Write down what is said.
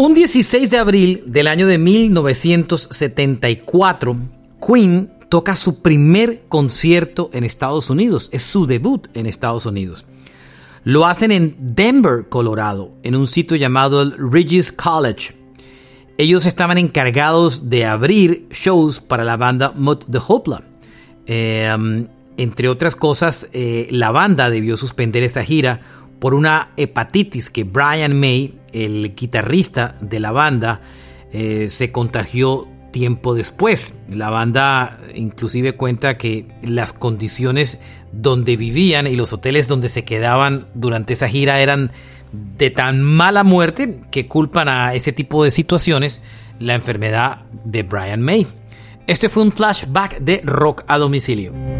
Un 16 de abril del año de 1974, Queen toca su primer concierto en Estados Unidos. Es su debut en Estados Unidos. Lo hacen en Denver, Colorado, en un sitio llamado el Regis College. Ellos estaban encargados de abrir shows para la banda Mud the Hopla. Eh, entre otras cosas, eh, la banda debió suspender esa gira por una hepatitis que Brian May, el guitarrista de la banda, eh, se contagió tiempo después. La banda inclusive cuenta que las condiciones donde vivían y los hoteles donde se quedaban durante esa gira eran de tan mala muerte que culpan a ese tipo de situaciones la enfermedad de Brian May. Este fue un flashback de rock a domicilio.